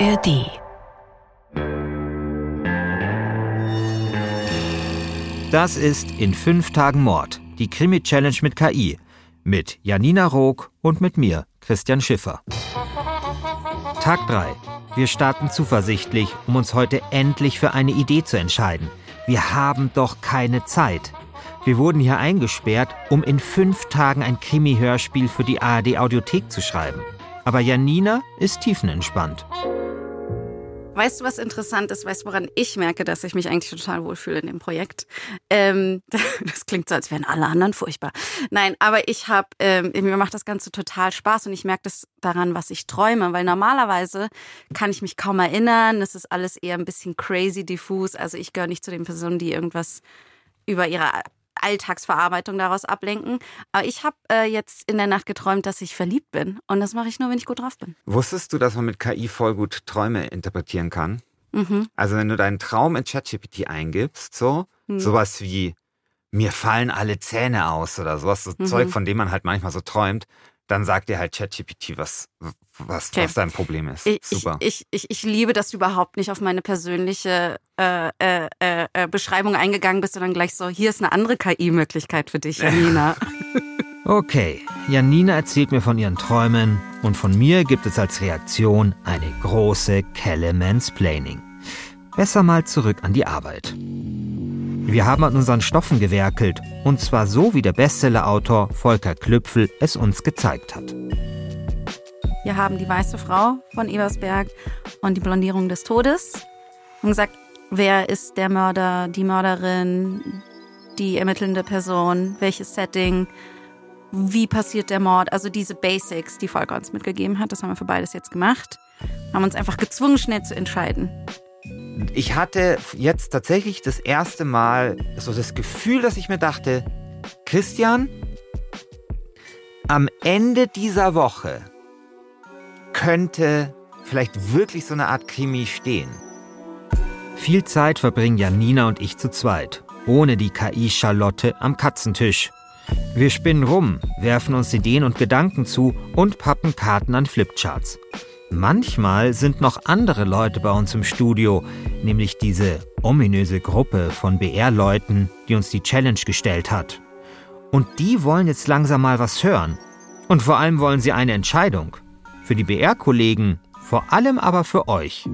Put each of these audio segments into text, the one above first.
ARD. Das ist in fünf Tagen Mord, die Krimi-Challenge mit KI. Mit Janina Rook und mit mir, Christian Schiffer. Tag 3. Wir starten zuversichtlich, um uns heute endlich für eine Idee zu entscheiden. Wir haben doch keine Zeit. Wir wurden hier eingesperrt, um in fünf Tagen ein Krimi-Hörspiel für die ARD-Audiothek zu schreiben. Aber Janina ist tiefenentspannt. Weißt du, was interessant ist? Weißt du, woran ich merke, dass ich mich eigentlich total wohlfühle in dem Projekt? Ähm, das klingt so, als wären alle anderen furchtbar. Nein, aber ich habe, ähm, mir macht das Ganze total Spaß und ich merke das daran, was ich träume, weil normalerweise kann ich mich kaum erinnern. Es ist alles eher ein bisschen crazy diffus. Also ich gehöre nicht zu den Personen, die irgendwas über ihre Alltagsverarbeitung daraus ablenken. Aber ich habe äh, jetzt in der Nacht geträumt, dass ich verliebt bin. Und das mache ich nur, wenn ich gut drauf bin. Wusstest du, dass man mit KI voll gut Träume interpretieren kann? Mhm. Also wenn du deinen Traum in ChatGPT eingibst, so, Mhm. sowas wie mir fallen alle Zähne aus oder sowas, so Mhm. Zeug, von dem man halt manchmal so träumt, dann sagt dir halt ChatGPT, was, was, Okay. was dein Problem ist. Ich, Super. Ich, ich, ich, liebe, dass du überhaupt nicht auf meine persönliche äh, äh, äh, äh, Beschreibung eingegangen bist, sondern gleich so, hier ist eine andere KI-Möglichkeit für dich, Janina. Okay, Janina erzählt mir von ihren Träumen und von mir gibt es als Reaktion eine große Kelle Mansplaining. Besser mal zurück an die Arbeit. Wir haben an unseren Stoffen gewerkelt und zwar so, wie der Bestsellerautor Volker Klüpfel es uns gezeigt hat. Wir haben die weiße Frau von Ebersberg und die Blondierung des Todes und gesagt, wer ist der Mörder, die Mörderin, die ermittelnde Person, welches Setting, wie passiert der Mord, also diese Basics, die Volker uns mitgegeben hat, das haben wir für beides jetzt gemacht, haben uns einfach gezwungen, schnell zu entscheiden. Ich hatte jetzt tatsächlich das erste Mal so das Gefühl, dass ich mir dachte, Christian, am Ende dieser Woche könnte vielleicht wirklich so eine Art Krimi stehen. Viel Zeit verbringen Janina und ich zu zweit, ohne die KI Charlotte am Katzentisch. Wir spinnen rum, werfen uns Ideen und Gedanken zu und pappen Karten an Flipcharts. Manchmal sind noch andere Leute bei uns im Studio, nämlich diese ominöse Gruppe von BR-Leuten, die uns die Challenge gestellt hat. Und die wollen jetzt langsam mal was hören. Und vor allem wollen sie eine Entscheidung. Für die BR-Kollegen, vor allem aber für euch.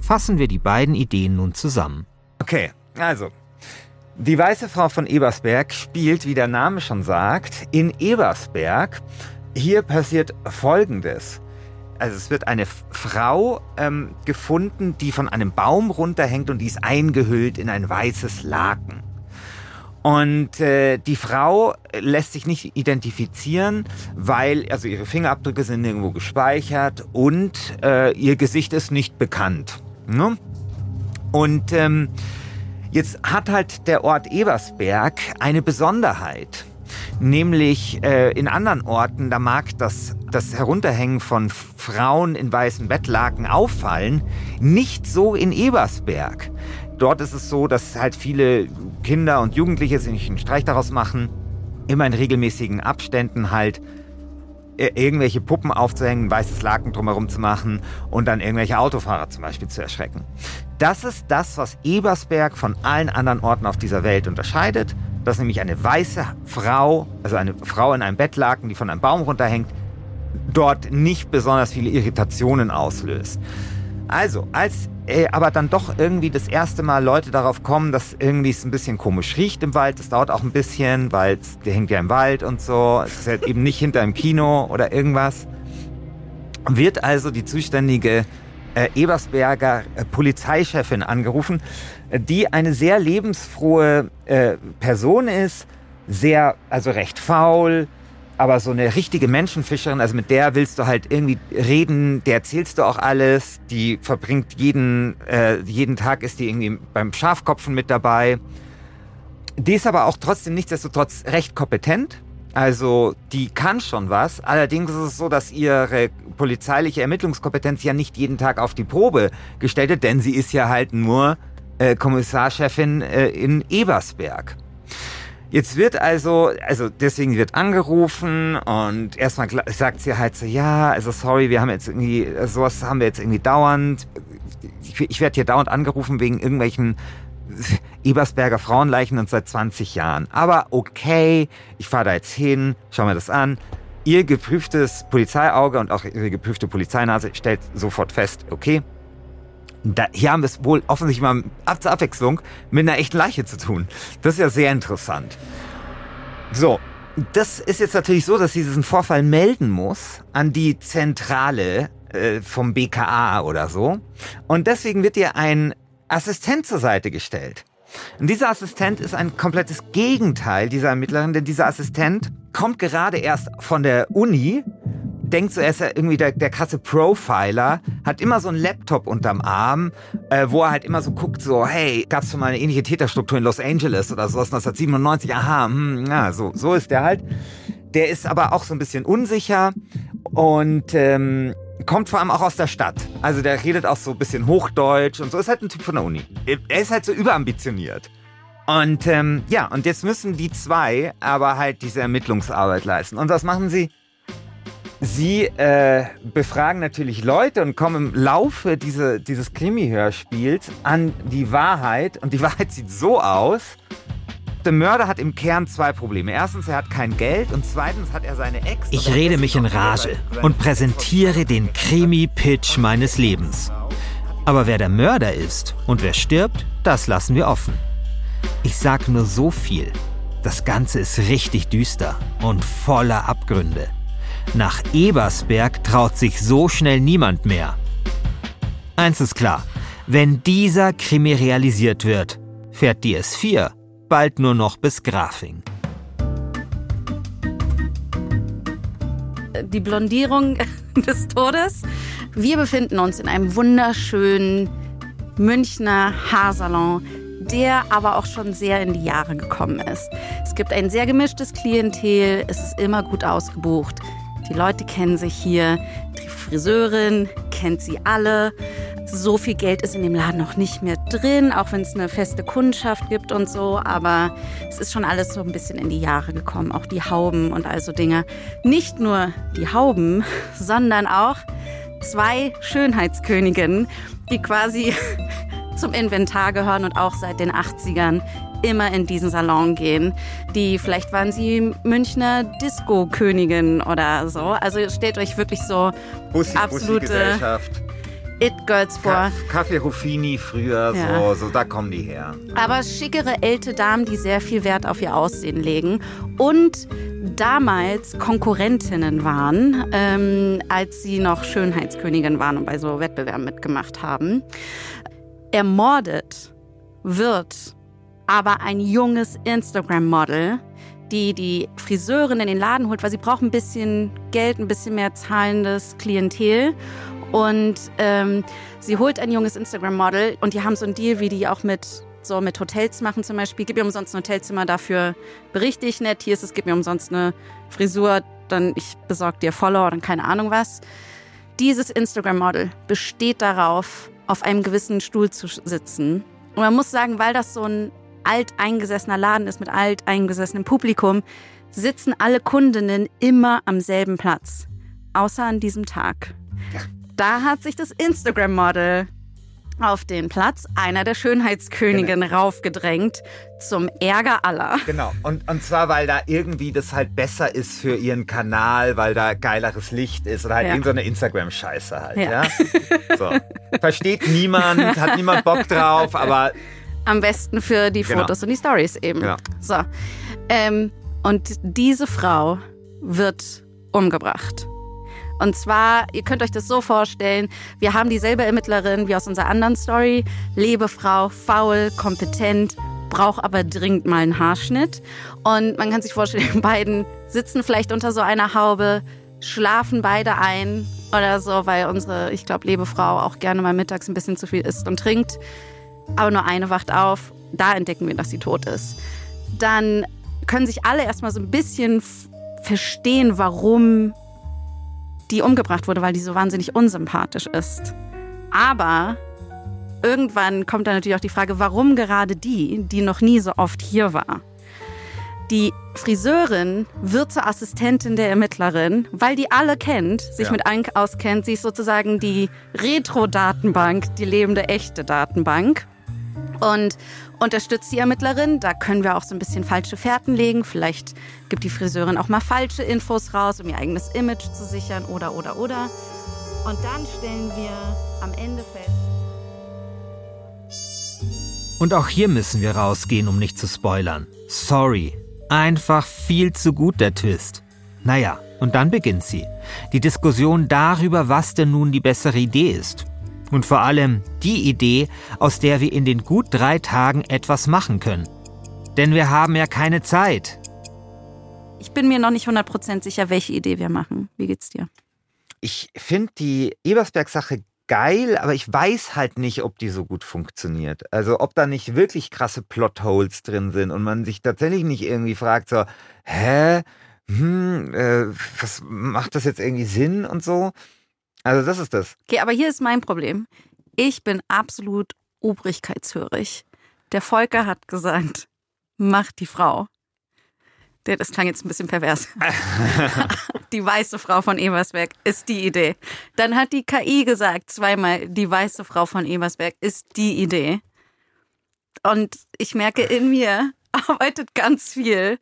Fassen wir die beiden Ideen nun zusammen. Okay, also. Die weiße Frau von Ebersberg spielt, wie der Name schon sagt, in Ebersberg. Hier passiert Folgendes. Also es wird eine Frau ähm, gefunden, die von einem Baum runterhängt und die ist eingehüllt in ein weißes Laken. Und äh, die Frau lässt sich nicht identifizieren, weil also ihre Fingerabdrücke sind nirgendwo gespeichert und äh, ihr Gesicht ist nicht bekannt. Ne? Und ähm, jetzt hat halt der Ort Ebersberg eine Besonderheit. Nämlich äh, in anderen Orten, da mag das, das Herunterhängen von Frauen in weißen Bettlaken auffallen, nicht so in Ebersberg. Dort ist es so, dass halt viele Kinder und Jugendliche sich einen Streich daraus machen, immer in regelmäßigen Abständen halt äh, irgendwelche Puppen aufzuhängen, weißes Laken drumherum zu machen und dann irgendwelche Autofahrer zum Beispiel zu erschrecken. Das ist das, was Ebersberg von allen anderen Orten auf dieser Welt unterscheidet. Dass nämlich eine weiße Frau, also eine Frau in einem Bettlaken, die von einem Baum runterhängt, dort nicht besonders viele Irritationen auslöst. Also, als äh, aber dann doch irgendwie das erste Mal Leute darauf kommen, dass irgendwie es ein bisschen komisch riecht im Wald, das dauert auch ein bisschen, weil der hängt ja im Wald und so, es ist halt eben nicht hinter einem Kino oder irgendwas, wird also die zuständige äh, Ebersberger äh, Polizeichefin angerufen, die eine sehr lebensfrohe äh, Person ist, sehr, also recht faul, aber so eine richtige Menschenfischerin, also mit der willst du halt irgendwie reden, der erzählst du auch alles, die verbringt jeden, äh, jeden Tag ist die irgendwie beim Schafkopfen mit dabei. Die ist aber auch trotzdem nichtsdestotrotz recht kompetent. Also die kann schon was. Allerdings ist es so, dass ihre polizeiliche Ermittlungskompetenz ja nicht jeden Tag auf die Probe gestellt wird, denn sie ist ja halt nur äh, Kommissarchefin äh, in Ebersberg. Jetzt wird also, also deswegen wird angerufen und erstmal sagt sie halt so, ja, also sorry, wir haben jetzt irgendwie, sowas haben wir jetzt irgendwie dauernd. Ich, ich werde hier dauernd angerufen wegen irgendwelchen Ebersberger Frauenleichen und seit 20 Jahren. Aber okay, ich fahre da jetzt hin, schau mir das an. Ihr geprüftes Polizeiauge und auch ihre geprüfte Polizeinase stellt sofort fest, okay, da, hier haben wir es wohl offensichtlich mal zur Abwechslung mit einer echten Leiche zu tun. Das ist ja sehr interessant. So, das ist jetzt natürlich so, dass sie diesen Vorfall melden muss an die Zentrale äh, vom BKA oder so. Und deswegen wird ihr ein Assistent zur Seite gestellt. Und dieser Assistent ist ein komplettes Gegenteil dieser Ermittlerin, denn dieser Assistent kommt gerade erst von der Uni denkt so, er ist ja irgendwie der, der krasse Profiler, hat immer so einen Laptop unterm Arm, äh, wo er halt immer so guckt, so, hey, gab es schon mal eine ähnliche Täterstruktur in Los Angeles oder sowas 1997? Aha, hm, ja, so, so ist der halt. Der ist aber auch so ein bisschen unsicher und ähm, kommt vor allem auch aus der Stadt. Also der redet auch so ein bisschen Hochdeutsch und so, ist halt ein Typ von der Uni. Er ist halt so überambitioniert. Und ähm, ja, und jetzt müssen die zwei aber halt diese Ermittlungsarbeit leisten. Und was machen sie? Sie äh, befragen natürlich Leute und kommen im Laufe diese, dieses Krimi-Hörspiels an die Wahrheit. Und die Wahrheit sieht so aus. Der Mörder hat im Kern zwei Probleme. Erstens, er hat kein Geld und zweitens hat er seine Ex. Ich rede mich in Rage und präsentiere den Krimi-Pitch meines Lebens. Aber wer der Mörder ist und wer stirbt, das lassen wir offen. Ich sag nur so viel. Das Ganze ist richtig düster und voller Abgründe. Nach Ebersberg traut sich so schnell niemand mehr. Eins ist klar, wenn dieser Krimi realisiert wird, fährt die S4 bald nur noch bis Grafing. Die Blondierung des Todes. Wir befinden uns in einem wunderschönen Münchner Haarsalon, der aber auch schon sehr in die Jahre gekommen ist. Es gibt ein sehr gemischtes Klientel, es ist immer gut ausgebucht. Die Leute kennen sich hier. Die Friseurin kennt sie alle. So viel Geld ist in dem Laden noch nicht mehr drin, auch wenn es eine feste Kundschaft gibt und so. Aber es ist schon alles so ein bisschen in die Jahre gekommen. Auch die Hauben und also Dinge. Nicht nur die Hauben, sondern auch zwei Schönheitsköniginnen, die quasi zum Inventar gehören und auch seit den 80ern immer in diesen Salon gehen. Die, vielleicht waren sie Münchner Disco-Königin oder so. Also stellt euch wirklich so Bussi, absolute Bussi It-Girls vor. Kaffee Ruffini früher, ja. so, so, da kommen die her. Aber schickere ältere Damen, die sehr viel Wert auf ihr Aussehen legen und damals Konkurrentinnen waren, ähm, als sie noch Schönheitskönigin waren und bei so Wettbewerben mitgemacht haben. Ermordet wird aber ein junges Instagram-Model, die die Friseurin in den Laden holt, weil sie braucht ein bisschen Geld, ein bisschen mehr zahlendes Klientel. Und ähm, sie holt ein junges Instagram-Model und die haben so einen Deal, wie die auch mit so mit Hotels machen zum Beispiel. Gib mir umsonst ein Hotelzimmer, dafür berichte ich nett. Hier ist es, gib mir umsonst eine Frisur, dann ich besorge dir Follower und keine Ahnung was. Dieses Instagram-Model besteht darauf, auf einem gewissen Stuhl zu sitzen. Und man muss sagen, weil das so ein alteingesessener Laden ist mit alteingesessenem Publikum, sitzen alle Kundinnen immer am selben Platz. Außer an diesem Tag. Da hat sich das Instagram-Model auf den Platz einer der Schönheitsköniginnen genau. raufgedrängt, zum Ärger aller. Genau, und, und zwar, weil da irgendwie das halt besser ist für ihren Kanal, weil da geileres Licht ist oder halt ja. irgendeine so Instagram-Scheiße halt, ja. ja? So. Versteht niemand, hat niemand Bock drauf, aber am besten für die genau. Fotos und die Stories eben. Ja. So. Ähm, und diese Frau wird umgebracht. Und zwar, ihr könnt euch das so vorstellen, wir haben dieselbe Ermittlerin wie aus unserer anderen Story. Lebefrau, faul, kompetent, braucht aber dringend mal einen Haarschnitt. Und man kann sich vorstellen, die beiden sitzen vielleicht unter so einer Haube, schlafen beide ein oder so, weil unsere, ich glaube, Lebefrau auch gerne mal mittags ein bisschen zu viel isst und trinkt aber nur eine wacht auf. Da entdecken wir, dass sie tot ist. Dann können sich alle erstmal so ein bisschen verstehen, warum die umgebracht wurde, weil die so wahnsinnig unsympathisch ist. Aber irgendwann kommt dann natürlich auch die Frage, warum gerade die, die noch nie so oft hier war. Die Friseurin wird zur Assistentin der Ermittlerin, weil die alle kennt, sich Ja. mit allen auskennt. Sie ist sozusagen die Retro-Datenbank, die lebende echte Datenbank. Und unterstützt die Ermittlerin. Da können wir auch so ein bisschen falsche Fährten legen. Vielleicht gibt die Friseurin auch mal falsche Infos raus, um ihr eigenes Image zu sichern oder, oder, oder. Und dann stellen wir am Ende fest, Und auch hier müssen wir rausgehen, um nicht zu spoilern. Sorry. Einfach viel zu gut der Twist. Naja, und dann beginnt sie. Die Diskussion darüber, was denn nun die bessere Idee ist. Und vor allem die Idee, aus der wir in den gut drei Tagen etwas machen können. Denn wir haben ja keine Zeit. ich bin mir noch nicht 100% sicher, welche Idee wir machen. Wie geht's dir? Ich finde die Ebersberg-Sache geil, aber ich weiß halt nicht, ob die so gut funktioniert. Also ob da nicht wirklich krasse Plotholes drin sind und man sich tatsächlich nicht irgendwie fragt so, hä, hm, äh, was macht das jetzt irgendwie Sinn und so. Also das ist das. Okay, aber hier ist mein Problem. Ich bin absolut obrigkeitshörig. Der Volker hat gesagt, mach die Frau. Der- Das klang jetzt ein bisschen pervers. die weiße Frau von Ebersberg ist die Idee. Dann hat die KI gesagt, zweimal, die weiße Frau von Ebersberg ist die Idee. Und ich merke, in mir arbeitet ganz viel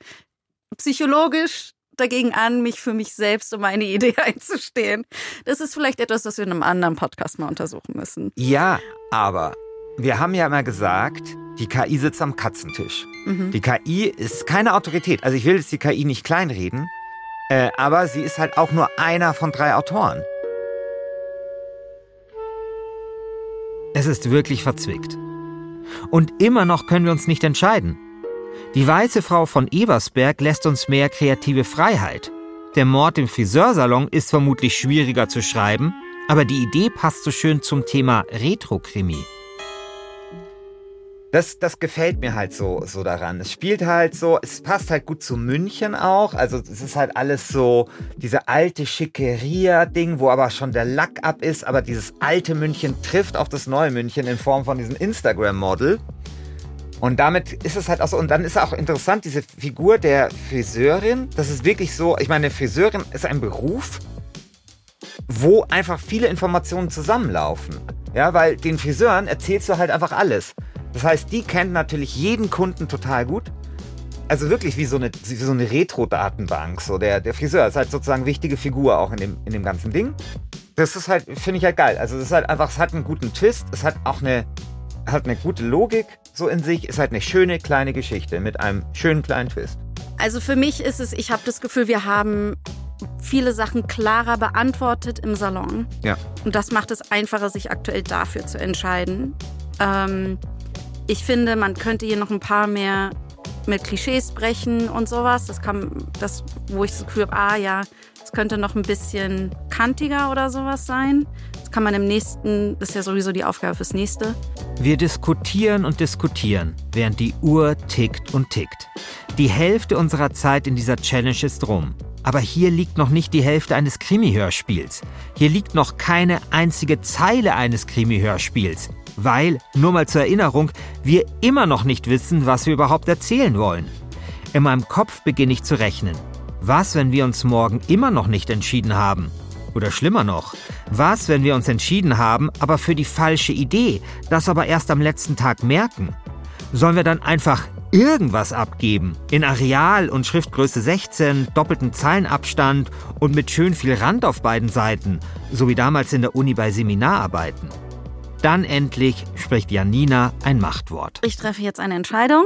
psychologisch dagegen an, mich für mich selbst und meine Idee einzustehen. Das ist vielleicht etwas, das wir in einem anderen Podcast mal untersuchen müssen. Ja, aber wir haben ja immer gesagt, die KI sitzt am Katzentisch. Mhm. Die KI ist keine Autorität. Also ich will jetzt die KI nicht kleinreden, äh, aber sie ist halt auch nur einer von drei Autoren. Es ist wirklich verzwickt. Und immer noch können wir uns nicht entscheiden. Die weiße Frau von Ebersberg lässt uns mehr kreative Freiheit. Der Mord im Friseursalon ist vermutlich schwieriger zu schreiben, aber die Idee passt so schön zum Thema Retro-Krimi. Das, das gefällt mir halt so, so daran. Es spielt halt so, es passt halt gut zu München auch. Also es ist halt alles so, diese alte Schickeria-Ding, wo aber schon der Lack ab ist, aber dieses alte München trifft auf das neue München in Form von diesem Instagram-Model. Und damit ist es halt auch so, und dann ist auch interessant, diese Figur der Friseurin, das ist wirklich so, ich meine, Friseurin ist ein Beruf, wo einfach viele Informationen zusammenlaufen. Ja, weil den Friseuren erzählst du halt einfach alles. Das heißt, die kennt natürlich jeden Kunden total gut. Also wirklich wie so eine, wie so eine Retro-Datenbank. So der, der Friseur ist halt sozusagen wichtige Figur auch in dem, in dem ganzen Ding. Das ist halt, finde ich halt geil. Also es ist halt einfach, es hat einen guten Twist, es hat auch eine, hat eine gute Logik so in sich, ist halt eine schöne kleine Geschichte mit einem schönen kleinen Twist. Also für mich ist es, ich habe das Gefühl, wir haben viele Sachen klarer beantwortet im Salon. Ja. Und das macht es einfacher, sich aktuell dafür zu entscheiden. Ähm, ich finde, man könnte hier noch ein paar mehr mit Klischees brechen und sowas. Das kann, das, wo ich das Gefühl habe, ah ja, das könnte noch ein bisschen kantiger oder sowas sein. Kann man im nächsten, das ist ja sowieso die Aufgabe fürs nächste. Wir diskutieren und diskutieren, während die Uhr tickt und tickt. Die Hälfte unserer Zeit in dieser Challenge ist rum. Aber hier liegt noch nicht die Hälfte eines Krimi-Hörspiels. Hier liegt noch keine einzige Zeile eines Krimi-Hörspiels. Weil, nur mal zur Erinnerung, wir immer noch nicht wissen, was wir überhaupt erzählen wollen. In meinem Kopf beginne ich zu rechnen. Was, wenn wir uns morgen immer noch nicht entschieden haben? Oder schlimmer noch, was, wenn wir uns entschieden haben, aber für die falsche Idee, das aber erst am letzten Tag merken? Sollen wir dann einfach irgendwas abgeben? In Areal und Schriftgröße 16, doppelten Zeilenabstand und mit schön viel Rand auf beiden Seiten, so wie damals in der Uni bei Seminararbeiten. Dann endlich spricht Janina ein Machtwort. Ich treffe jetzt eine Entscheidung.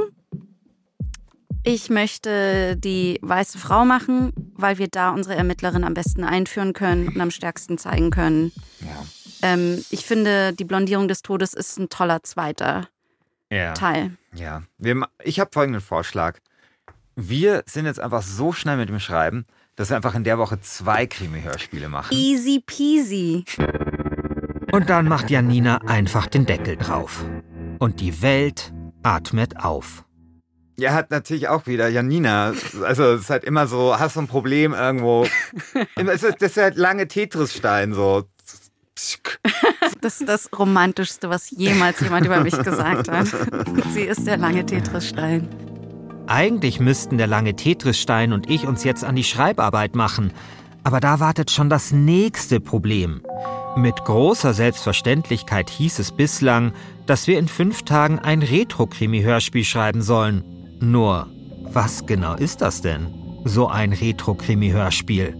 Ich möchte die weiße Frau machen, weil wir da unsere Ermittlerin am besten einführen können und am stärksten zeigen können. Ja. Ähm, ich finde, die Blondierung des Todes ist ein toller zweiter Ja. Teil. Ja, wir, ma- ich habe folgenden Vorschlag. Wir sind jetzt einfach so schnell mit dem Schreiben, dass wir einfach in der Woche zwei Krimi-Hörspiele machen. Easy peasy. Und dann macht Janina einfach den Deckel drauf. Und die Welt atmet auf. Ja, hat natürlich auch wieder Janina. Also es ist halt immer so, hast du ein Problem irgendwo. Immer- es ist- Das ist halt lange Tetris-Stein so. Das ist das Romantischste, was jemals jemand über mich gesagt hat. Sie ist der lange Tetris-Stein. Eigentlich müssten der lange Tetrisstein und ich uns jetzt an die Schreibarbeit machen. Aber da wartet schon das nächste Problem. Mit großer Selbstverständlichkeit hieß es bislang, dass wir in fünf Tagen ein Retro-Krimi-Hörspiel schreiben sollen. Nur, was genau ist das denn? So ein Retro-Krimi-Hörspiel.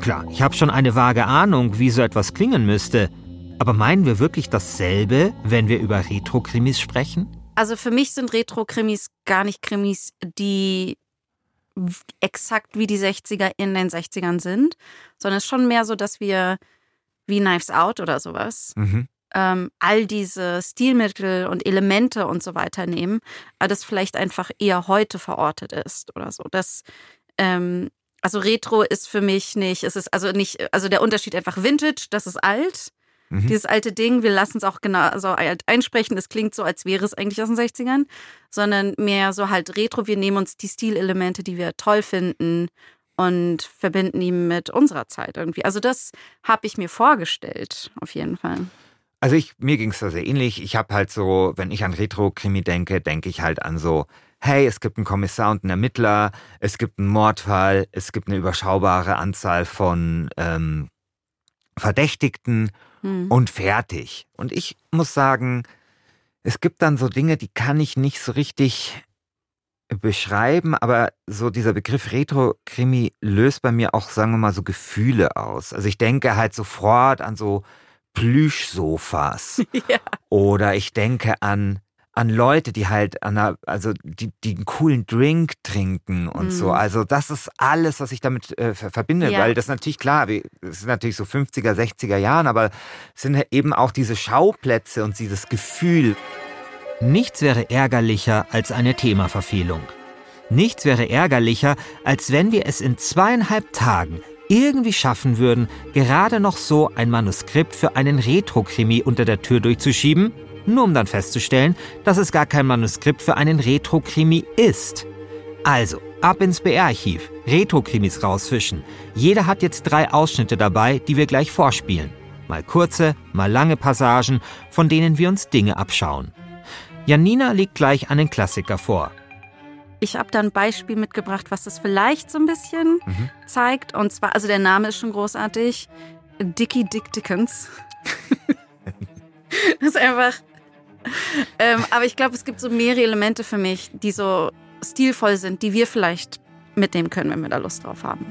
Klar, ich habe schon eine vage Ahnung, wie so etwas klingen müsste. Aber meinen wir wirklich dasselbe, wenn wir über Retro-Krimis sprechen? Also für mich sind Retro-Krimis gar nicht Krimis, die exakt wie die 60er in den 60ern sind, sondern es ist schon mehr so, dass wir wie Knives Out oder sowas mhm. Ähm, all diese Stilmittel und Elemente und so weiter nehmen, aber das vielleicht einfach eher heute verortet ist oder so. Das, ähm, also Retro ist für mich nicht, es ist also nicht, also der Unterschied einfach Vintage, das ist alt. Mhm. Dieses alte Ding, wir lassen es auch genau so alt einsprechen. Es klingt so, als wäre es eigentlich aus den 60ern, sondern mehr so halt Retro. Wir nehmen uns die Stilelemente, die wir toll finden und verbinden die mit unserer Zeit irgendwie. Also das habe ich mir vorgestellt, auf jeden Fall. Also ich, mir ging es da sehr ähnlich. Ich habe halt so, wenn ich an Retro-Krimi denke, denke ich halt an so, hey, es gibt einen Kommissar und einen Ermittler, es gibt einen Mordfall, es gibt eine überschaubare Anzahl von ähm, Verdächtigten hm. und fertig. Und ich muss sagen, es gibt dann so Dinge, die kann ich nicht so richtig beschreiben, aber so dieser Begriff Retro-Krimi löst bei mir auch, sagen wir mal, so Gefühle aus. Also ich denke halt sofort an so Plüschsofas. Ja. Oder ich denke an an Leute, die halt an einer, also die, die einen coolen Drink trinken und mm. so. Mhm. Also das ist alles, was ich damit äh, verbinde, ja. weil das natürlich klar, es ist natürlich so 50er, 60er Jahren, aber es sind eben auch diese Schauplätze und dieses Gefühl. Nichts wäre ärgerlicher als eine Themaverfehlung. Nichts wäre ärgerlicher, als wenn wir es in zweieinhalb Tagen irgendwie schaffen würden, gerade noch so ein Manuskript für einen Retro-Krimi unter der Tür durchzuschieben nur um dann festzustellen, dass es gar kein Manuskript für einen Retro-Krimi ist. Also, ab ins BR-Archiv, Retro-Krimis rausfischen. Jeder hat jetzt drei Ausschnitte dabei, die wir gleich vorspielen. Mal kurze, mal lange Passagen, von denen wir uns Dinge abschauen. Janina legt gleich einen Klassiker vor. Ich habe da ein Beispiel mitgebracht, was das vielleicht so ein bisschen mhm. zeigt. Und zwar, also der Name ist schon großartig. Dickie Dick Dickens. das ist einfach ähm, aber ich glaube, es gibt so mehrere Elemente für mich, die so stilvoll sind, die wir vielleicht mitnehmen können, wenn wir da Lust drauf haben.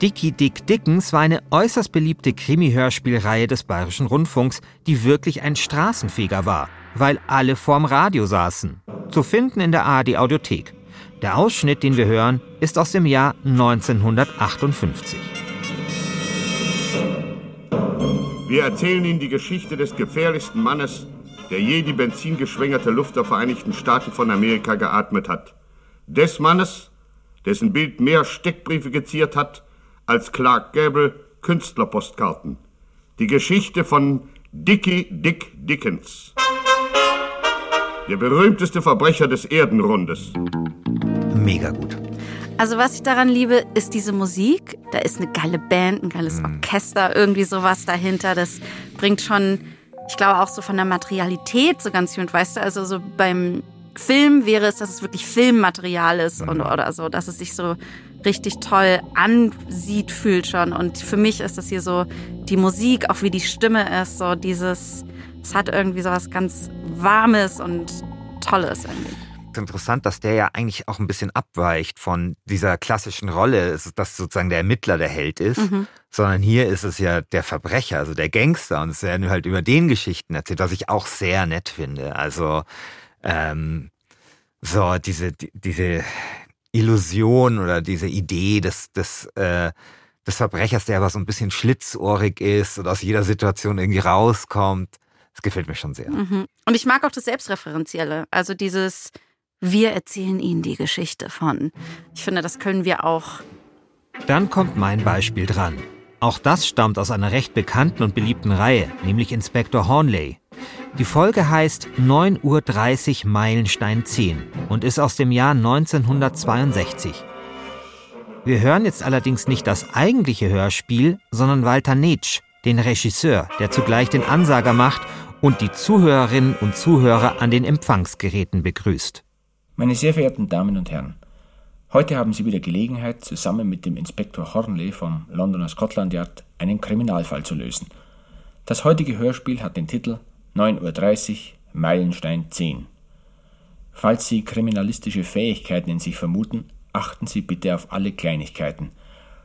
Dicky Dick Dickens war eine äußerst beliebte Krimi-Hörspielreihe des Bayerischen Rundfunks, die wirklich ein Straßenfeger war, weil alle vorm Radio saßen. Zu finden in der ARD Audiothek. Der Ausschnitt, den wir hören, ist aus dem Jahr 1958. Wir erzählen Ihnen die Geschichte des gefährlichsten Mannes, der je die benzingeschwängerte Luft der Vereinigten Staaten von Amerika geatmet hat. Des Mannes, dessen Bild mehr Steckbriefe geziert hat als Clark Gable Künstlerpostkarten. Die Geschichte von Dickie Dick Dickens. Der berühmteste Verbrecher des Erdenrundes. Mega gut. Also was ich daran liebe, ist diese Musik. Da ist eine geile Band, ein geiles mhm. Orchester, irgendwie sowas dahinter. Das bringt schon ich glaube auch so von der Materialität so ganz viel. weißt du, also so beim Film wäre es, dass es wirklich Filmmaterial ist und, mhm. oder so, dass es sich so richtig toll ansieht, fühlt schon. Und für mich ist das hier so die Musik, auch wie die Stimme ist, so dieses, es hat irgendwie so was ganz Warmes und Tolles irgendwie interessant, dass der ja eigentlich auch ein bisschen abweicht von dieser klassischen Rolle, dass sozusagen der Ermittler der Held ist, mhm. sondern hier ist es ja der Verbrecher, also der Gangster und es werden halt über den Geschichten erzählt, was ich auch sehr nett finde. Also ähm, so diese diese Illusion oder diese Idee des des äh, des Verbrechers, der aber so ein bisschen schlitzohrig ist und aus jeder Situation irgendwie rauskommt. Das gefällt mir schon sehr. Mhm. Und ich mag auch das Selbstreferenzielle. Also dieses, wir erzählen Ihnen die Geschichte von. Ich finde, das können wir auch. Dann kommt mein Beispiel dran. Auch das stammt aus einer recht bekannten und beliebten Reihe, nämlich Inspektor Hornley. Die Folge heißt 9.30 Uhr Meilenstein 10 und ist aus dem Jahr 1962. Wir hören jetzt allerdings nicht das eigentliche Hörspiel, sondern Walter Netsch, den Regisseur, der zugleich den Ansager macht und die Zuhörerinnen und Zuhörer an den Empfangsgeräten begrüßt. Meine sehr verehrten Damen und Herren, heute haben Sie wieder Gelegenheit, zusammen mit dem Inspektor Hornley vom Londoner Scotland Yard einen Kriminalfall zu lösen. Das heutige Hörspiel hat den Titel 9.30 Uhr Meilenstein 10. Falls Sie kriminalistische Fähigkeiten in sich vermuten, achten Sie bitte auf alle Kleinigkeiten.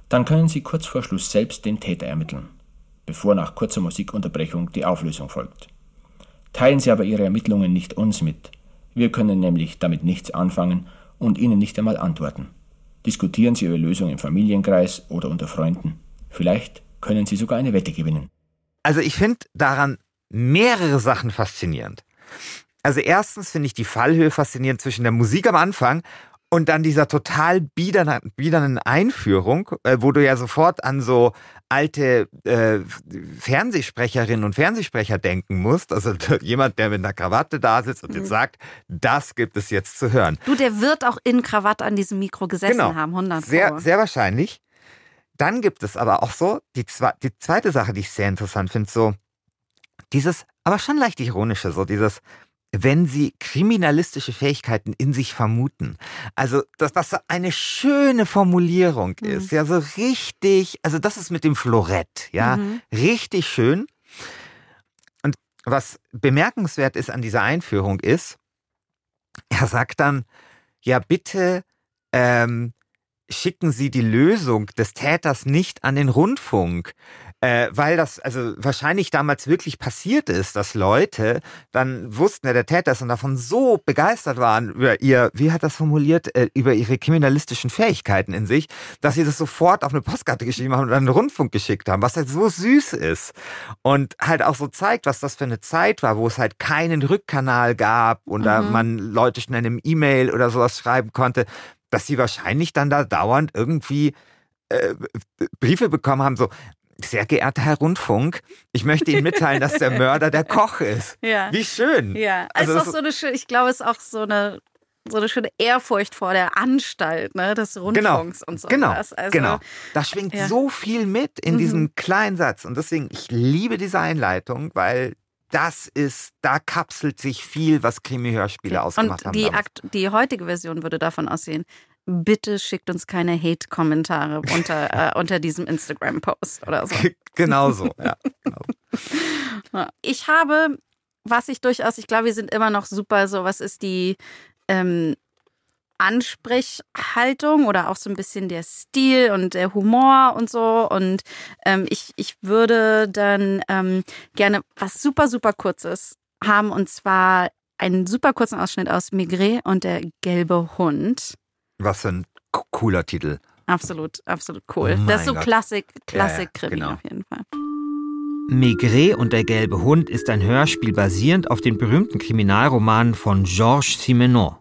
Dann können Sie kurz vor Schluss selbst den Täter ermitteln, bevor nach kurzer Musikunterbrechung die Auflösung folgt. Teilen Sie aber Ihre Ermittlungen nicht uns mit. Wir können nämlich damit nichts anfangen und Ihnen nicht einmal antworten. Diskutieren Sie Ihre Lösung im Familienkreis oder unter Freunden. Vielleicht können Sie sogar eine Wette gewinnen. Also ich finde daran mehrere Sachen faszinierend. Also erstens finde ich die Fallhöhe faszinierend zwischen der Musik am Anfang und dann dieser total biedernden Einführung, äh, wo du ja sofort an so alte äh, Fernsehsprecherinnen und Fernsehsprecher denken musst. Also jemand, der mit einer Krawatte da sitzt und jetzt mhm. sagt, das gibt es jetzt zu hören. Du, der wird auch in Krawatte an diesem Mikro gesessen genau. haben, 100 Sehr, sehr wahrscheinlich. Dann gibt es aber auch so, die, zwe die zweite Sache, die ich sehr interessant finde, so dieses, aber schon leicht ironische, so dieses, wenn sie kriminalistische Fähigkeiten in sich vermuten. Also, dass das eine schöne Formulierung mhm. ist. Ja, so richtig, also das ist mit dem Florett, ja, mhm. richtig schön. Und was bemerkenswert ist an dieser Einführung ist, er sagt dann, ja, bitte, ähm, schicken Sie die Lösung des Täters nicht an den Rundfunk äh, weil das also wahrscheinlich damals wirklich passiert ist, dass Leute dann wussten, wer der Täter ist und davon so begeistert waren über ihr, wie hat das formuliert, äh, über ihre kriminalistischen Fähigkeiten in sich, dass sie das sofort auf eine Postkarte geschrieben haben und an den Rundfunk geschickt haben, was halt so süß ist und halt auch so zeigt, was das für eine Zeit war, wo es halt keinen Rückkanal gab und mhm. man Leute schnell im E-Mail oder sowas schreiben konnte, dass sie wahrscheinlich dann da dauernd irgendwie äh, Briefe bekommen haben, so, sehr geehrter Herr Rundfunk, ich möchte Ihnen mitteilen, dass der Mörder der Koch ist. Ja. Wie schön. Ja, also, also ist auch so eine schöne, ich glaube, es ist auch so eine so eine schöne Ehrfurcht vor der Anstalt ne, des Rundfunks genau, und so. Genau, also, genau. Da schwingt ja. so viel mit in mhm. diesem kleinen Satz. Und deswegen, ich liebe diese Einleitung, weil das ist, da kapselt sich viel, was Krimi-Hörspiele ausgemacht und die haben. Und die heutige Version würde davon aussehen bitte schickt uns keine Hate-Kommentare unter, äh, unter diesem Instagram-Post oder so. genau so, ja. Genau. Ich habe, was ich durchaus, ich glaube, wir sind immer noch super so, was ist die ähm, Ansprechhaltung oder auch so ein bisschen der Stil und der Humor und so. Und ähm, ich, ich würde dann ähm, gerne was super, super kurzes haben und zwar einen super kurzen Ausschnitt aus Migré und der gelbe Hund. Was für ein cooler Titel. Absolut, absolut cool. Oh das ist so Klassik, Klassik-Krimi ja, genau. auf jeden Fall. Maigret und der gelbe Hund ist ein Hörspiel basierend auf den berühmten Kriminalromanen von Georges Simenon.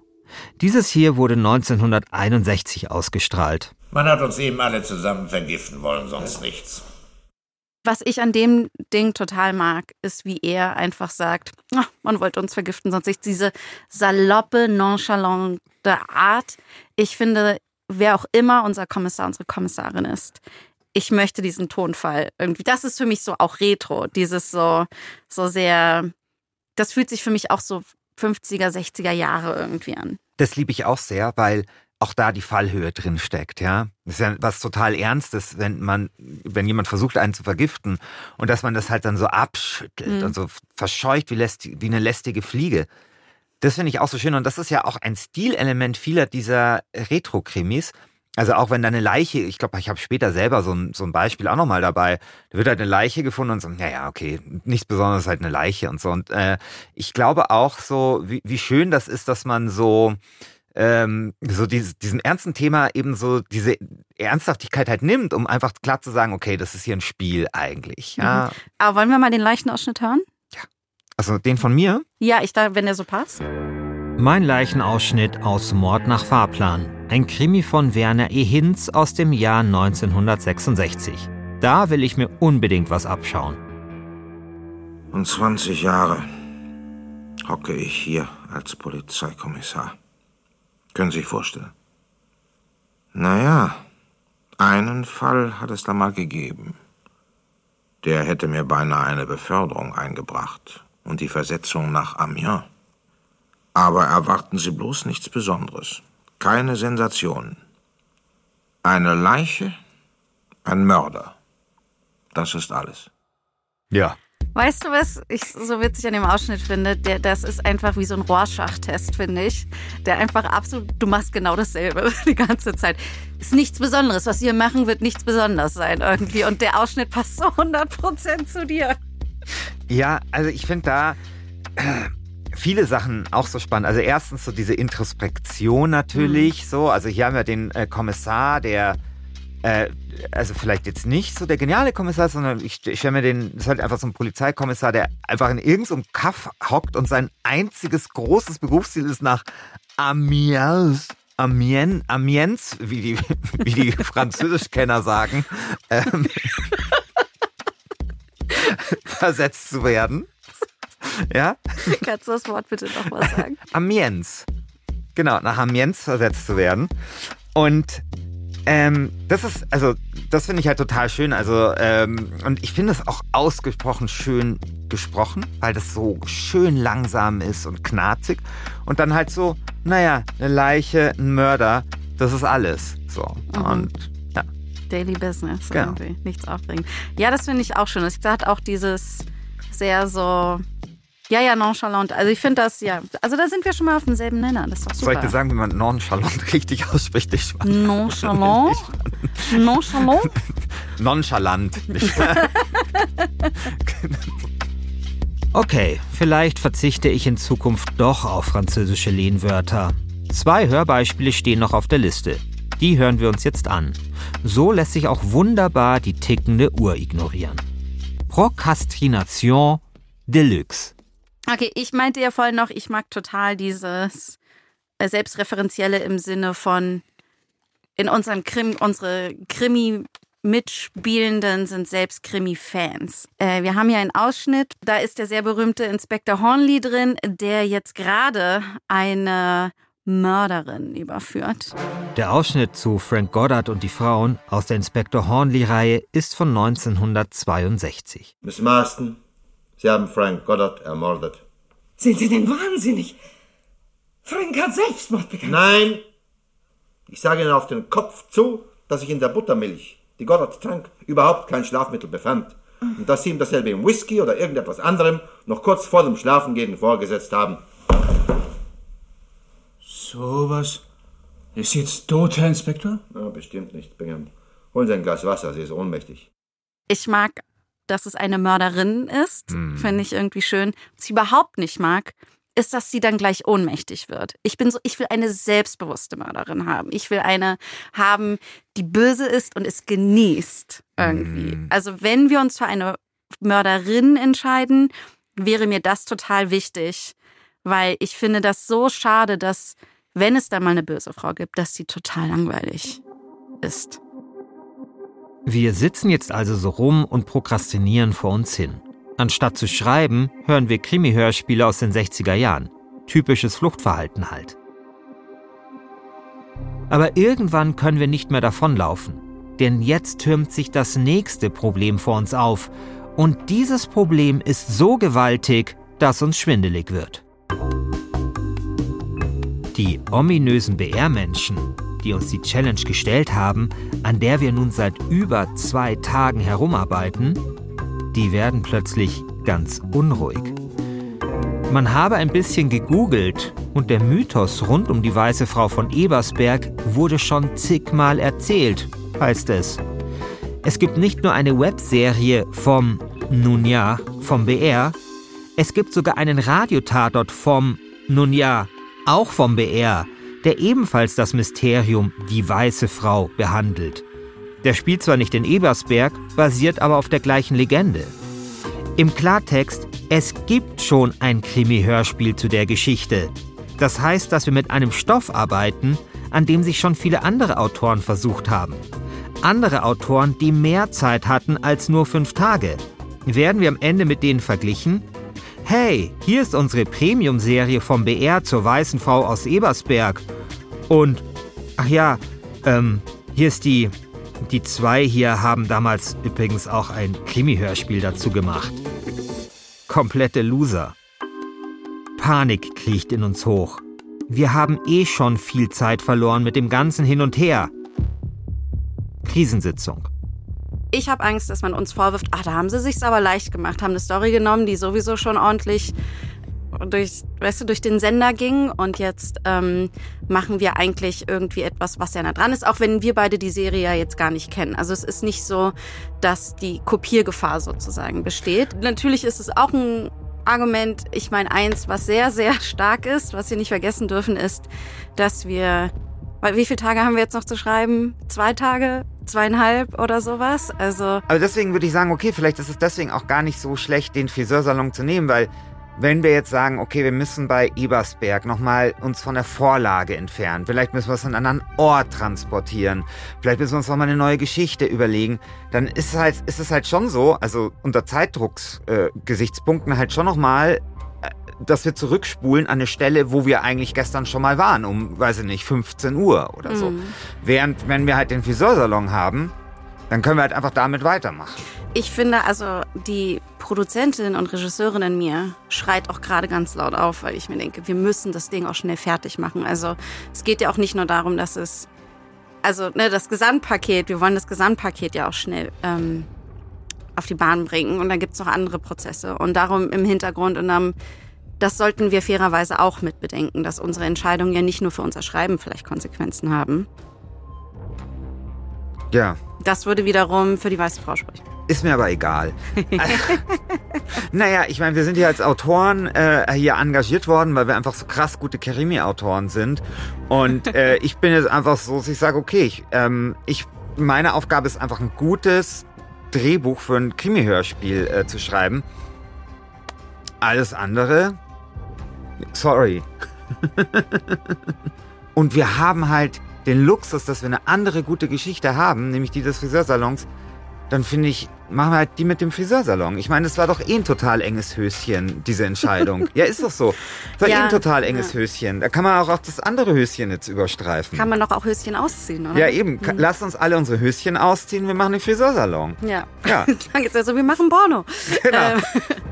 Dieses hier wurde 1961 ausgestrahlt. Man hat uns eben alle zusammen vergiften wollen, sonst nichts. Was ich an dem Ding total mag, ist, wie er einfach sagt, oh, man wollte uns vergiften, sonst nicht diese saloppe, nonchalante Art. Ich finde, wer auch immer unser Kommissar, unsere Kommissarin ist, ich möchte diesen Tonfall irgendwie. Das ist für mich so auch Retro, dieses so, so sehr, das fühlt sich für mich auch so 50er, 60er Jahre irgendwie an. Das liebe ich auch sehr, weil auch da die Fallhöhe drin steckt, ja. Das ist ja was total Ernstes, wenn man, wenn jemand versucht, einen zu vergiften und dass man das halt dann so abschüttelt mhm. und so verscheucht wie, lästig, wie eine lästige Fliege. Das finde ich auch so schön und das ist ja auch ein Stilelement vieler dieser Retro-Krimis. Also auch wenn da eine Leiche, ich glaube, ich habe später selber so ein, so ein Beispiel auch nochmal dabei, da wird halt eine Leiche gefunden und so, naja, okay, nichts Besonderes, halt eine Leiche und so. Und äh, ich glaube auch so, wie, wie schön das ist, dass man so ähm, so dieses, diesem ernsten Thema eben so diese Ernsthaftigkeit halt nimmt, um einfach klar zu sagen, okay, das ist hier ein Spiel eigentlich. Ja. Mhm. Aber wollen wir mal den Leichenausschnitt hören? Ja. Also den von mir? Ja, ich da, wenn der so passt. Mein Leichenausschnitt aus Mord nach Fahrplan. Ein Krimi von Werner E. Hinz aus dem Jahr 1966. Da will ich mir unbedingt was abschauen. Und 20 Jahre hocke ich hier als Polizeikommissar. Können Sie sich vorstellen? Naja, einen Fall hat es da mal gegeben. Der hätte mir beinahe eine Beförderung eingebracht und die Versetzung nach Amiens. Aber erwarten Sie bloß nichts Besonderes. Keine Sensationen. Eine Leiche, ein Mörder. Das ist alles. Ja. Weißt du, was ich so witzig an dem Ausschnitt finde? Der, das ist einfach wie so ein Rorschach-Test, finde ich. Der einfach absolut, du machst genau dasselbe die ganze Zeit. Ist nichts Besonderes. Was wir machen, wird nichts Besonderes sein irgendwie. Und der Ausschnitt passt so 100% zu dir. Ja, also ich finde da äh, viele Sachen auch so spannend. Also erstens so diese Introspektion natürlich, mhm. so. Also hier haben wir den äh, Kommissar, der äh, also vielleicht jetzt nicht so der geniale Kommissar, sondern ich, ich stelle mir den, das ist halt einfach so ein Polizeikommissar, der einfach in irgendeinem Kaff hockt und sein einziges großes Berufsziel ist nach Amiens, Amiens, Amiens, wie die, wie die Französischkenner sagen, ähm, versetzt zu werden. Ja? Kannst du das Wort bitte nochmal sagen? Amiens. Genau, nach Amiens versetzt zu werden. Und ähm, das ist, also, das finde ich halt total schön. Also, ähm, und ich finde es auch ausgesprochen schön gesprochen, weil das so schön langsam ist und knarzig. Und dann halt so, naja, eine Leiche, ein Mörder, das ist alles. So. Mhm. Und ja. Daily Business genau. irgendwie. Nichts aufregend. Ja, das finde ich auch schön. Ich dachte auch dieses sehr so ja, ja, nonchalant. Also ich finde das, ja. Also da sind wir schon mal auf demselben Nenner. Das ist doch super. Soll ich dir sagen, wie man nonchalant richtig ausspricht? Ich nonchalant? nonchalant? nonchalant. okay, vielleicht verzichte ich in Zukunft doch auf französische Lehnwörter. Zwei Hörbeispiele stehen noch auf der Liste. Die hören wir uns jetzt an. So lässt sich auch wunderbar die tickende Uhr ignorieren. Prokrastination Deluxe. Okay, ich meinte ja vorhin noch, ich mag total dieses äh, Selbstreferenzielle im Sinne von in unserem Krim, unsere Krimi Mitspielenden sind selbst Krimi-Fans. Äh, wir haben hier einen Ausschnitt, da ist der sehr berühmte Inspektor Hornley drin, der jetzt gerade eine Mörderin überführt. Der Ausschnitt zu Frank Goddard und die Frauen aus der Inspektor Hornley-Reihe ist von 1962. Miss Marston, Sie haben Frank Goddard ermordet. Sind Sie denn wahnsinnig? Frank hat Selbstmord begangen. Nein! Ich sage Ihnen auf den Kopf zu, dass sich in der Buttermilch, die Goddard trank, überhaupt kein Schlafmittel befand. Und dass Sie ihm dasselbe im Whisky oder irgendetwas anderem noch kurz vor dem Schlafengehen vorgesetzt haben. So was? Ist jetzt tot, Herr Inspektor? Ja, bestimmt nicht, Bingham. Holen Sie ein Glas Wasser, sie ist ohnmächtig. Ich mag dass es eine Mörderin ist. Mhm. Finde ich irgendwie schön. Was ich überhaupt nicht mag, ist, dass sie dann gleich ohnmächtig wird. Ich bin so, ich will eine selbstbewusste Mörderin haben. Ich will eine haben, die böse ist und es genießt irgendwie. Mhm. Also wenn wir uns für eine Mörderin entscheiden, wäre mir das total wichtig, weil ich finde das so schade, dass wenn es da mal eine böse Frau gibt, dass sie total langweilig ist. Wir sitzen jetzt also so rum und prokrastinieren vor uns hin. Anstatt zu schreiben, hören wir Krimi-Hörspiele aus den 60er Jahren. Typisches Fluchtverhalten halt. Aber irgendwann können wir nicht mehr davonlaufen. Denn jetzt türmt sich das nächste Problem vor uns auf. Und dieses Problem ist so gewaltig, dass uns schwindelig wird. Die ominösen BR-Menschen die uns die Challenge gestellt haben, an der wir nun seit über zwei Tagen herumarbeiten, die werden plötzlich ganz unruhig. Man habe ein bisschen gegoogelt und der Mythos rund um die weiße Frau von Ebersberg wurde schon zigmal erzählt, heißt es. Es gibt nicht nur eine Webserie vom, nun ja, vom BR, es gibt sogar einen Radiotatort vom, nun ja, auch vom BR, der ebenfalls das Mysterium Die Weiße Frau behandelt. Der spielt zwar nicht in Ebersberg, basiert aber auf der gleichen Legende. Im Klartext, es gibt schon ein Krimi-Hörspiel zu der Geschichte. Das heißt, dass wir mit einem Stoff arbeiten, an dem sich schon viele andere Autoren versucht haben. Andere Autoren, die mehr Zeit hatten als nur fünf Tage. Werden wir am Ende mit denen verglichen? Hey, hier ist unsere Premium-Serie vom BR zur Weißen Frau aus Ebersberg. Und, ach ja, ähm, hier ist die. Die zwei hier haben damals übrigens auch ein Krimi-Hörspiel dazu gemacht. Komplette Loser. Panik kriecht in uns hoch. Wir haben eh schon viel Zeit verloren mit dem ganzen Hin und Her. Krisensitzung. Ich habe Angst, dass man uns vorwirft, ach, da haben sie sich's aber leicht gemacht, haben eine Story genommen, die sowieso schon ordentlich durch, weißt du, durch den Sender ging und jetzt ähm, machen wir eigentlich irgendwie etwas, was ja nah dran ist, auch wenn wir beide die Serie ja jetzt gar nicht kennen. Also es ist nicht so, dass die Kopiergefahr sozusagen besteht. Natürlich ist es auch ein Argument, ich meine eins, was sehr, sehr stark ist, was wir nicht vergessen dürfen, ist, dass wir, wie viele Tage haben wir jetzt noch zu schreiben? Zwei Tage? Zweieinhalb oder sowas? Also. Also deswegen würde ich sagen, okay, vielleicht ist es deswegen auch gar nicht so schlecht, den Friseursalon zu nehmen, weil wenn wir jetzt sagen, okay, wir müssen bei Ebersberg nochmal uns von der Vorlage entfernen, vielleicht müssen wir es an einen anderen Ort transportieren, vielleicht müssen wir uns nochmal eine neue Geschichte überlegen, dann ist es halt, ist es halt schon so, also unter Zeitdrucksgesichtspunkten äh, halt schon nochmal, dass wir zurückspulen an eine Stelle, wo wir eigentlich gestern schon mal waren, um, weiß ich nicht, 15 Uhr oder so. Mhm. Während, wenn wir halt den Friseursalon haben, dann können wir halt einfach damit weitermachen. Ich finde, also die Produzentin und Regisseurin in mir schreit auch gerade ganz laut auf, weil ich mir denke, wir müssen das Ding auch schnell fertig machen. Also es geht ja auch nicht nur darum, dass es, also ne, das Gesamtpaket, wir wollen das Gesamtpaket ja auch schnell ähm, auf die Bahn bringen und dann gibt's noch andere Prozesse. Und darum im Hintergrund und dann, das sollten wir fairerweise auch mit bedenken, dass unsere Entscheidungen ja nicht nur für unser Schreiben vielleicht Konsequenzen haben. Ja. Das würde wiederum für die weiße Frau sprechen. Ist mir aber egal. naja, ich meine, wir sind ja als Autoren äh, hier engagiert worden, weil wir einfach so krass gute Krimi-Autoren sind. Und äh, ich bin jetzt einfach so, dass ich sage, okay, ich, ähm, ich, meine Aufgabe ist einfach ein gutes Drehbuch für ein Krimi-Hörspiel äh, zu schreiben. Alles andere, sorry. Und wir haben halt den Luxus, dass wir eine andere gute Geschichte haben, nämlich die des Friseursalons, dann finde ich, machen wir halt die mit dem Friseursalon. Ich meine, es war doch eh ein total enges Höschen, diese Entscheidung. ja, ist doch so. Es war eh Ja, ein total enges ja. Höschen. Da kann man auch, auch das andere Höschen jetzt überstreifen. Kann man doch auch Höschen ausziehen, oder? ja, eben. Ka- Lasst uns alle unsere Höschen ausziehen, wir machen den Friseursalon. Ja. Ja. Klang jetzt also, wir machen Porno. Genau. Ähm,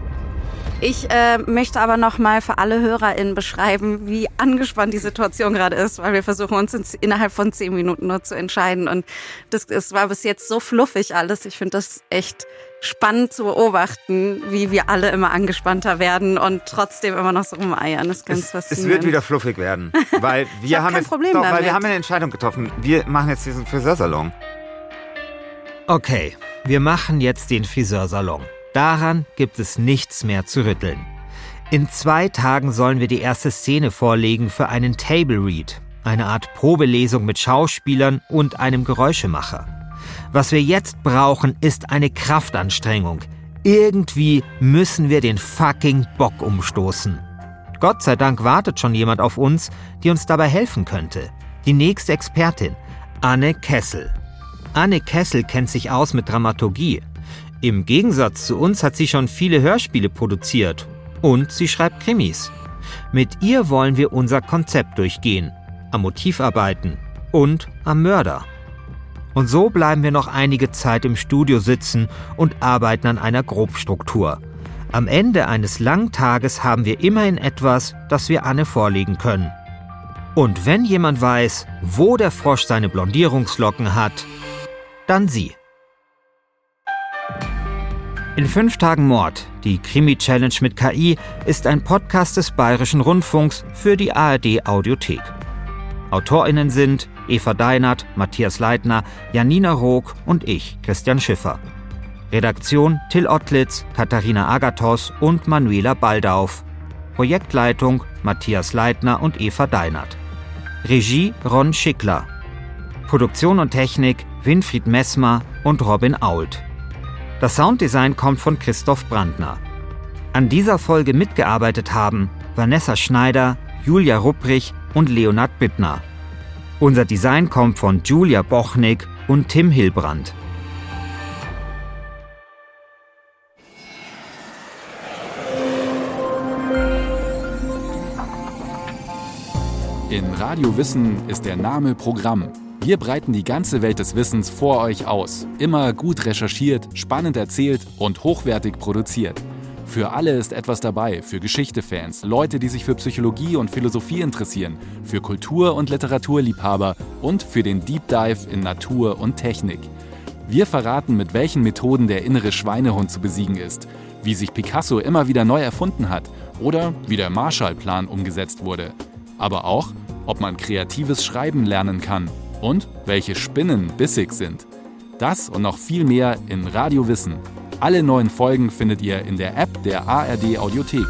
ich äh, möchte aber noch mal für alle HörerInnen beschreiben, wie angespannt die Situation gerade ist, weil wir versuchen uns in, innerhalb von zehn Minuten nur zu entscheiden. Und das, es war bis jetzt so fluffig alles. Ich finde das echt spannend zu beobachten, wie wir alle immer angespannter werden und trotzdem immer noch so rumeiern. Das ist ganz Es, es faszinierend. wird wieder fluffig werden. Weil wir hab haben kein jetzt, Problem doch, weil wir haben eine Entscheidung getroffen. Wir machen jetzt diesen Friseursalon. Okay, wir machen jetzt den Friseursalon. Daran gibt es nichts mehr zu rütteln. In zwei Tagen sollen wir die erste Szene vorlegen für einen Table Read, eine Art Probelesung mit Schauspielern und einem Geräuschemacher. Was wir jetzt brauchen, ist eine Kraftanstrengung. Irgendwie müssen wir den fucking Bock umstoßen. Gott sei Dank wartet schon jemand auf uns, die uns dabei helfen könnte. Die nächste Expertin, Anne Kessel. Anne Kessel kennt sich aus mit Dramaturgie. Im Gegensatz zu uns hat sie schon viele Hörspiele produziert und sie schreibt Krimis. Mit ihr wollen wir unser Konzept durchgehen, am Motiv arbeiten und am Mörder. Und so bleiben wir noch einige Zeit im Studio sitzen und arbeiten an einer Grobstruktur. Am Ende eines langen Tages haben wir immerhin etwas, das wir Anne vorlegen können. Und wenn jemand weiß, wo der Frosch seine Blondierungslocken hat, dann sie. In fünf Tagen Mord, die Krimi-Challenge mit KI, ist ein Podcast des Bayerischen Rundfunks für die ARD Audiothek. AutorInnen sind Eva Deinert, Matthias Leitner, Janina Rook und ich, Christian Schiffer. Redaktion Till Ottlitz, Katharina Agathos und Manuela Baldauf. Projektleitung Matthias Leitner und Eva Deinert. Regie Ron Schickler. Produktion und Technik Winfried Messmer und Robin Ault. Das Sounddesign kommt von Christoph Brandner. An dieser Folge mitgearbeitet haben Vanessa Schneider, Julia Rupprich und Leonard Bittner. Unser Design kommt von Julia Bochnik und Tim Hilbrand. In Radio Wissen ist der Name Programm. Wir breiten die ganze Welt des Wissens vor euch aus. Immer gut recherchiert, spannend erzählt und hochwertig produziert. Für alle ist etwas dabei, für Geschichtefans, Leute, die sich für Psychologie und Philosophie interessieren, für Kultur- und Literaturliebhaber und für den Deep Dive in Natur und Technik. Wir verraten, mit welchen Methoden der innere Schweinehund zu besiegen ist, wie sich Picasso immer wieder neu erfunden hat oder wie der Marshallplan umgesetzt wurde. Aber auch, ob man kreatives Schreiben lernen kann und welche Spinnen bissig sind. Das und noch viel mehr in Radio Wissen. Alle neuen Folgen findet ihr in der App der ARD Audiothek